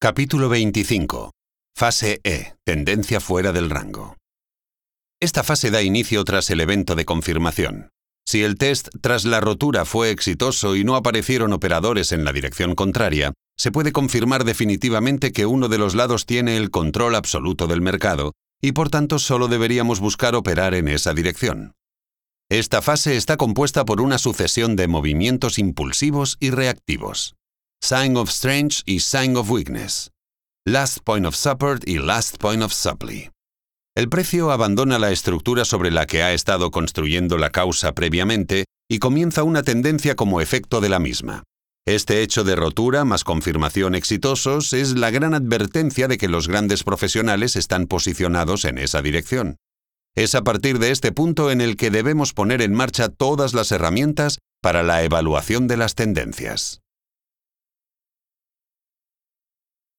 Capítulo 25. Fase E. Tendencia fuera del rango. Esta fase da inicio tras el evento de confirmación. Si el test tras la rotura fue exitoso y no aparecieron operadores en la dirección contraria, se puede confirmar definitivamente que uno de los lados tiene el control absoluto del mercado, y por tanto solo deberíamos buscar operar en esa dirección. Esta fase está compuesta por una sucesión de movimientos impulsivos y reactivos. Sign of Strange y Sign of Weakness. Last Point of Support y Last Point of Supply. El precio abandona la estructura sobre la que ha estado construyendo la causa previamente y comienza una tendencia como efecto de la misma. Este hecho de rotura más confirmación exitosos es la gran advertencia de que los grandes profesionales están posicionados en esa dirección. Es a partir de este punto en el que debemos poner en marcha todas las herramientas para la evaluación de las tendencias.